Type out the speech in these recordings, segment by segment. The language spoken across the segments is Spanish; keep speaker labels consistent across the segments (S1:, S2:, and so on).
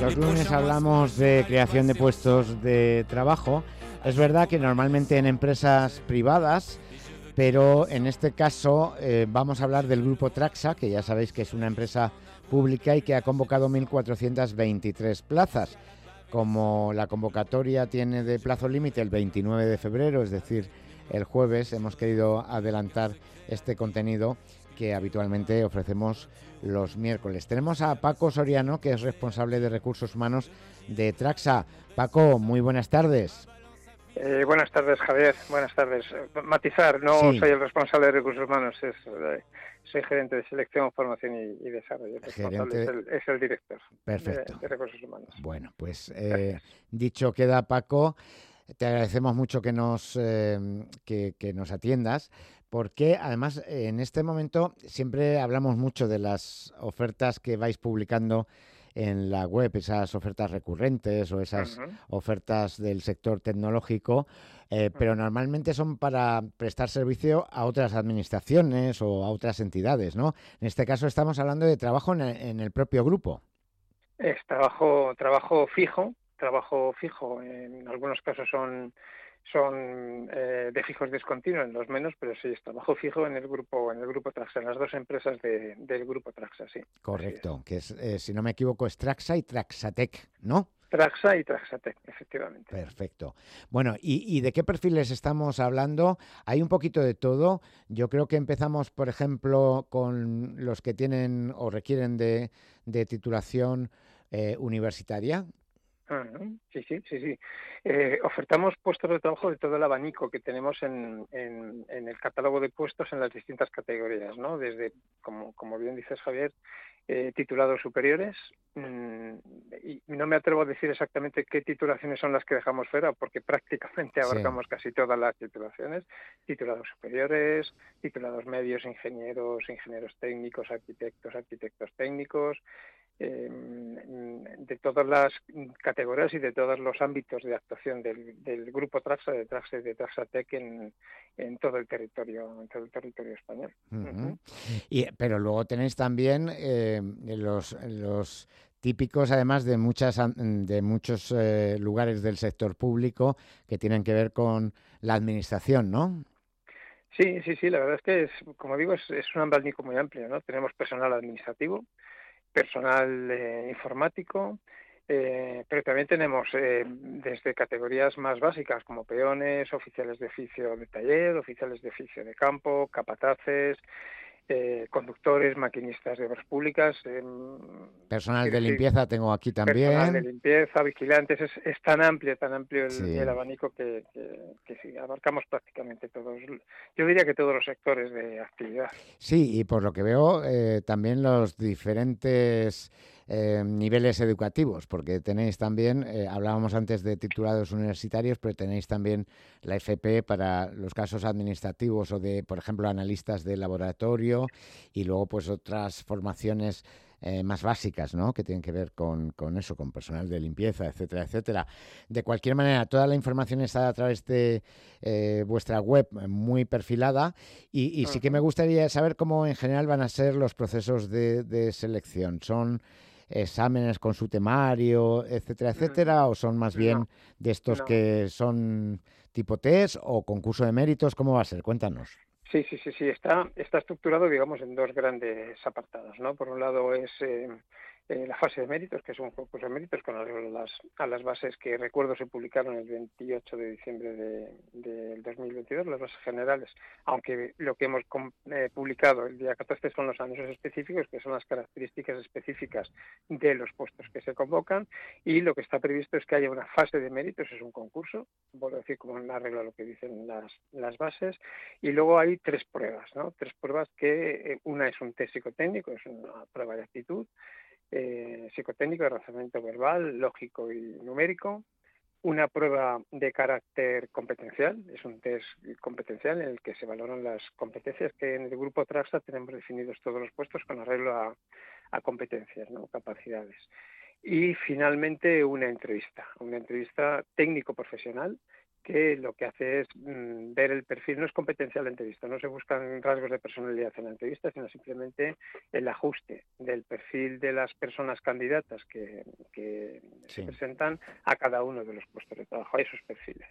S1: Los lunes hablamos de creación de puestos de trabajo. Es verdad que normalmente en empresas privadas, pero en este caso eh, vamos a hablar del grupo Traxa, que ya sabéis que es una empresa pública y que ha convocado 1.423 plazas. Como la convocatoria tiene de plazo límite el 29 de febrero, es decir, el jueves, hemos querido adelantar este contenido que habitualmente ofrecemos los miércoles. Tenemos a Paco Soriano, que es responsable de recursos humanos de Traxa. Paco, muy buenas tardes.
S2: Eh, buenas tardes, Javier. Buenas tardes. Matizar, no soy el responsable de recursos humanos, es, eh, soy gerente de selección, formación y, desarrollo. es, el, director
S1: Perfecto.
S2: De, recursos humanos.
S1: Bueno, pues eh, dicho queda, Paco. Te agradecemos mucho que nos, que, que, nos atiendas, porque además en este momento siempre hablamos mucho de las ofertas que vais publicando en la web, esas ofertas recurrentes o esas ofertas del sector tecnológico, eh, pero normalmente son para prestar servicio a otras administraciones o a otras entidades, ¿no? En este caso estamos hablando de trabajo en el, propio grupo.
S2: Es trabajo, trabajo fijo, trabajo fijo. En algunos casos son son eh, de fijos discontinuos, los menos, pero sí es trabajo fijo en el grupo en el grupo Traxa, en las dos empresas del grupo Traxa, sí.
S1: Correcto, que es, eh, si no me equivoco es Traxa y Traxatec, ¿no?
S2: Traxa y Traxatec, efectivamente.
S1: Perfecto. Bueno, ¿y, de qué perfiles estamos hablando? Hay un poquito de todo. Yo creo que empezamos, por ejemplo, con los que tienen o requieren de, titulación eh, universitaria,
S2: sí, sí, sí, sí. Eh, ofertamos puestos de trabajo de todo el abanico que tenemos en, en, el catálogo de puestos en las distintas categorías, ¿no? Desde, como, como bien dices Javier, eh, titulados superiores. Mm, y no me atrevo a decir exactamente qué titulaciones son las que dejamos fuera, porque prácticamente abarcamos casi todas las titulaciones. Titulados superiores, titulados medios, ingenieros, ingenieros técnicos, arquitectos, arquitectos técnicos, Em, de todas las categorías y de todos los ámbitos de actuación del, grupo Traxa, de Traxa de Traxatec en, en todo el territorio, en todo el territorio español.
S1: y, pero luego tenéis también eh, los, los típicos además de muchas de muchos eh, lugares del sector público que tienen que ver con la administración, ¿no?
S2: Sí, sí, sí, la verdad es que es, como digo, es, es un abanico muy amplio, ¿no? Tenemos personal administrativo, personal eh, informático, eh, pero también tenemos eh, desde categorías más básicas como peones, oficiales de oficio de taller, oficiales de oficio de campo, capataces, conductores, maquinistas de obras públicas.
S1: personal de limpieza tengo aquí también.
S2: Personal de limpieza, vigilantes, es, tan amplio, tan amplio el, abanico que, que, sí, abarcamos prácticamente todos, yo diría que todos los sectores de actividad.
S1: Sí, y por lo que veo, también los diferentes eh, niveles educativos, porque tenéis también, eh, hablábamos antes de titulados universitarios, pero tenéis también la FP para los casos administrativos o de, por ejemplo, analistas de laboratorio y luego pues otras formaciones eh, más básicas, ¿no? Que tienen que ver con, con, eso, con personal de limpieza, etcétera, etcétera. De cualquier manera, toda la información está a través de vuestra web muy perfilada y, sí que me gustaría saber cómo en general van a ser los procesos de, de selección. Son exámenes con su temario, etcétera, etcétera, o son más bien de estos que son tipo test o concurso de méritos? ¿Cómo va a ser? Cuéntanos.
S2: Sí, sí, sí, sí, está, está estructurado, digamos, en dos grandes apartados, ¿no? Por un lado es eh, la fase de méritos, que es un concurso de méritos con las, a las bases que recuerdo se publicaron el 28 de diciembre del 2022, las bases generales, aunque lo que hemos eh, publicado el día 14 son los anuncios específicos, que son las características específicas de los puestos que se convocan, y lo que está previsto es que haya una fase de méritos, es un concurso, vuelvo a decir como en la regla lo que dicen las, las bases, y luego hay tres pruebas, ¿no? Tres pruebas que eh, una es un test psicotécnico, es una prueba de actitud, eh, psicotécnico de razonamiento verbal, lógico y numérico, una prueba de carácter competencial, es un test competencial en el que se valoran las competencias que en el grupo Traxa tenemos definidos todos los puestos con arreglo a, competencias, ¿no? capacidades. Y finalmente una entrevista, una entrevista técnico-profesional que lo que hace es mm, ver el perfil, no es competencia de la entrevista, no se buscan rasgos de personalidad en la entrevista, sino simplemente el ajuste del perfil de las personas candidatas que, se presentan a cada uno de los puestos de trabajo, a esos perfiles.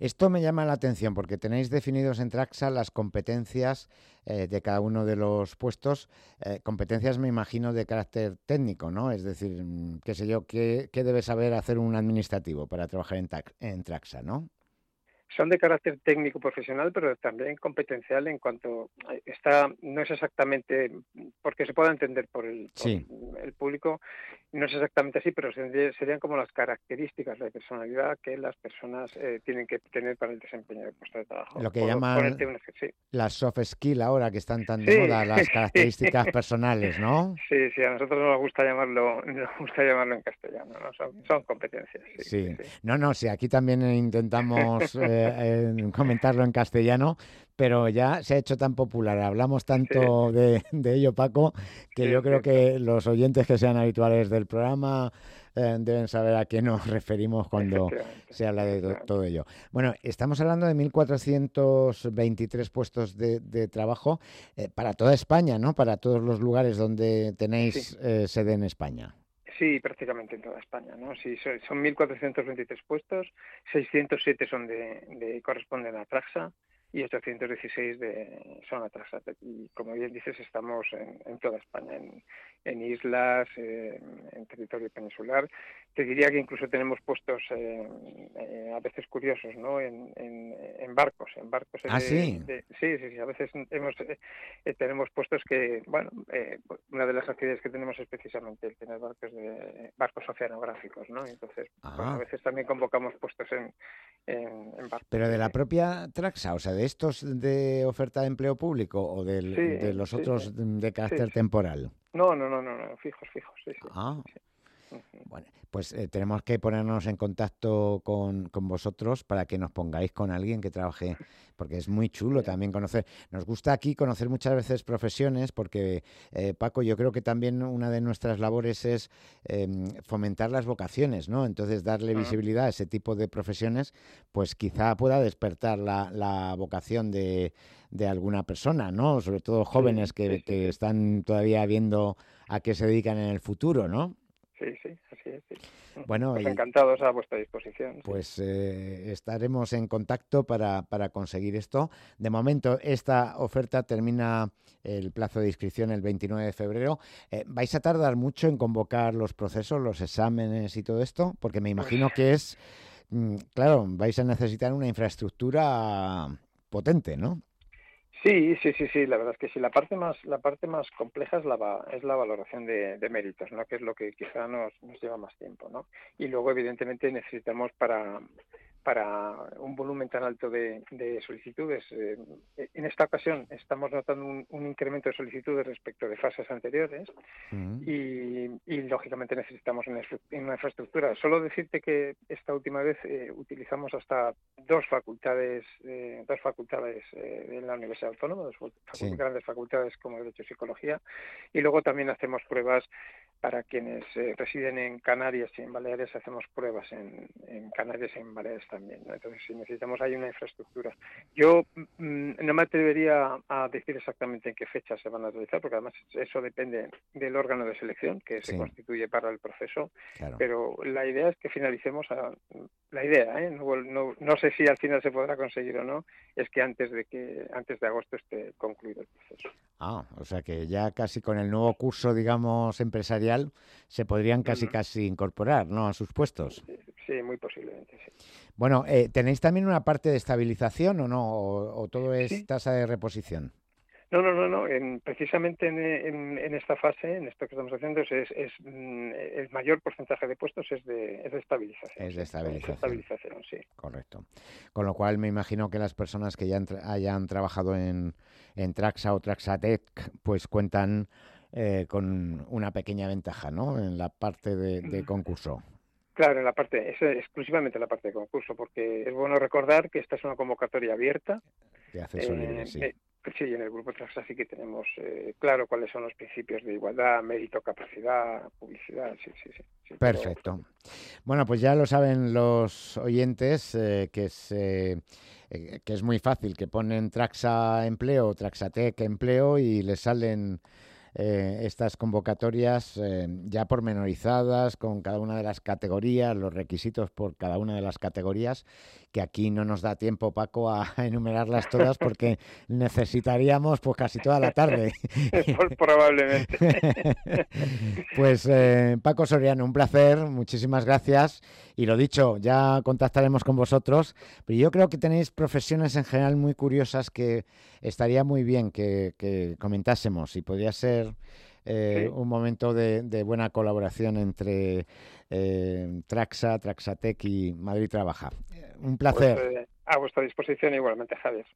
S1: Esto me llama la atención porque tenéis definidos en Traxa las competencias eh, de cada uno de los puestos, eh, competencias me imagino de carácter técnico, ¿no? Es decir, mm, qué sé yo, qué, qué debe saber hacer un administrativo para trabajar en, en Traxa, ¿no?
S2: Son de carácter técnico profesional, pero también competencial en cuanto está no es exactamente porque se pueda entender por el, el público, no es exactamente así, pero serían como las características de personalidad que las personas eh, tienen que tener para el desempeño del puesto de trabajo.
S1: Lo que llaman las soft skills ahora que están tan de moda, las características personales, ¿no?
S2: Sí, sí, a nosotros nos gusta llamarlo, nos gusta llamarlo en castellano, son, competencias.
S1: Sí, no, no, sí, aquí también intentamos eh, comentarlo en castellano, pero ya se ha hecho tan popular, hablamos tanto de, ello, Paco, que yo creo que los oyentes que sean habituales del programa eh, deben saber a qué nos referimos cuando se habla de todo ello. Bueno, estamos hablando de 1.423 puestos de, trabajo eh, para toda España, ¿no? Para todos los lugares donde tenéis eh, sede en España.
S2: Sí, prácticamente en toda España, ¿no? Sí, son 1.423 puestos, 607 son de, de corresponden a Traxa, y 816 de zona Traxa. Y como bien dices, estamos en, toda España, en, islas, en territorio peninsular. Te diría que incluso tenemos puestos eh, eh, a veces curiosos, ¿no? En, barcos, en barcos.
S1: Ah, sí.
S2: sí, sí, A veces hemos, eh, tenemos puestos que, bueno, una de las actividades que tenemos es precisamente el tener barcos de barcos oceanográficos, ¿no? Entonces, pues, a ah. veces también convocamos puestos en, barcos.
S1: Pero de la propia Traxa, o sea, de estos de oferta de empleo público o de los otros de carácter temporal?
S2: No, no, no, no, fijos, fijos, sí.
S1: Ah. Bueno, pues eh, tenemos que ponernos en contacto con, con, vosotros para que nos pongáis con alguien que trabaje, porque es muy chulo también conocer. Nos gusta aquí conocer muchas veces profesiones, porque eh, Paco, yo creo que también una de nuestras labores es em, fomentar las vocaciones, ¿no? Entonces darle visibilidad a ese tipo de profesiones, pues quizá pueda despertar la, la vocación de, de, alguna persona, ¿no? Sobre todo jóvenes que, que están todavía viendo a qué se dedican en el futuro, ¿no?
S2: Sí, sí, es. Bueno, pues encantados a vuestra disposición.
S1: Pues eh, estaremos en contacto para, para, conseguir esto. De momento, esta oferta termina el plazo de inscripción el 29 de febrero. Eh, ¿Vais a tardar mucho en convocar los procesos, los exámenes y todo esto? Porque me imagino pues que es, mm, claro, vais a necesitar una infraestructura potente, ¿no?
S2: Sí, sí, sí, sí. La verdad es que sí. La parte más, la parte más compleja es la, es la valoración de, méritos, ¿no? Que es lo que quizá nos, nos lleva más tiempo, ¿no? Y luego, evidentemente, necesitamos para para un volumen tan alto de, solicitudes. Eh, en esta ocasión estamos notando un, incremento de solicitudes respecto de fases anteriores mm. y, lógicamente necesitamos una, infraestructura. Solo decirte que esta última vez eh, utilizamos hasta dos facultades, eh, dos facultades en la Universidad Autónoma, dos grandes facultades como Derecho y Psicología, y luego también hacemos pruebas para quienes residen en Canarias y en Baleares, hacemos pruebas en, en Canarias y en Baleares también. Entonces, si necesitamos hay una infraestructura. Yo mm, no me atrevería a decir exactamente en qué fecha se van a realizar, porque además eso depende del órgano de selección que se constituye para el proceso. Pero la idea es que finalicemos a, la idea, ¿eh? no, no, sé si al final se podrá conseguir o no, es que antes de que antes de agosto esté concluido el proceso.
S1: Ah, o sea que ya casi con el nuevo curso, digamos, empresarial, se podrían casi casi incorporar, ¿no? A sus puestos.
S2: Sí, muy posiblemente, sí.
S1: Bueno, eh, ¿tenéis también una parte de estabilización o no? ¿O, todo es tasa de reposición?
S2: No, no, no, no. precisamente en, esta fase, en esto que estamos haciendo, es, mm, el mayor porcentaje de puestos es de, estabilización.
S1: Es de estabilización.
S2: estabilización, sí.
S1: Correcto. Con lo cual me imagino que las personas que ya hayan trabajado en, Traxa o Traxatec, pues cuentan eh, con una pequeña ventaja, ¿no? En la parte de, mm. concurso.
S2: Claro, en la parte, es exclusivamente la parte de concurso, porque es bueno recordar que esta es una convocatoria abierta.
S1: De acceso libre, sí.
S2: Eh, sí, en el grupo Traxa sí que tenemos eh, claro cuáles son los principios de igualdad, mérito, capacidad, publicidad. Sí, sí, sí.
S1: Perfecto. Bueno, pues ya lo saben los oyentes eh, que es eh, que es muy fácil, que ponen Traxa Empleo, Traxatec Empleo y les salen eh, estas convocatorias eh, ya pormenorizadas con cada una de las categorías, los requisitos por cada una de las categorías, que aquí no nos da tiempo, Paco, a enumerarlas todas porque necesitaríamos pues casi toda la tarde.
S2: Probablemente.
S1: pues eh, Paco Soriano, un placer, muchísimas gracias. Y lo dicho, ya contactaremos con vosotros, pero yo creo que tenéis profesiones en general muy curiosas que estaría muy bien que, comentásemos y podría ser eh, un momento de, buena colaboración entre eh, Traxa, Traxatec y Madrid Trabaja. Un placer.
S2: Pues, eh, a vuestra disposición igualmente, Javier.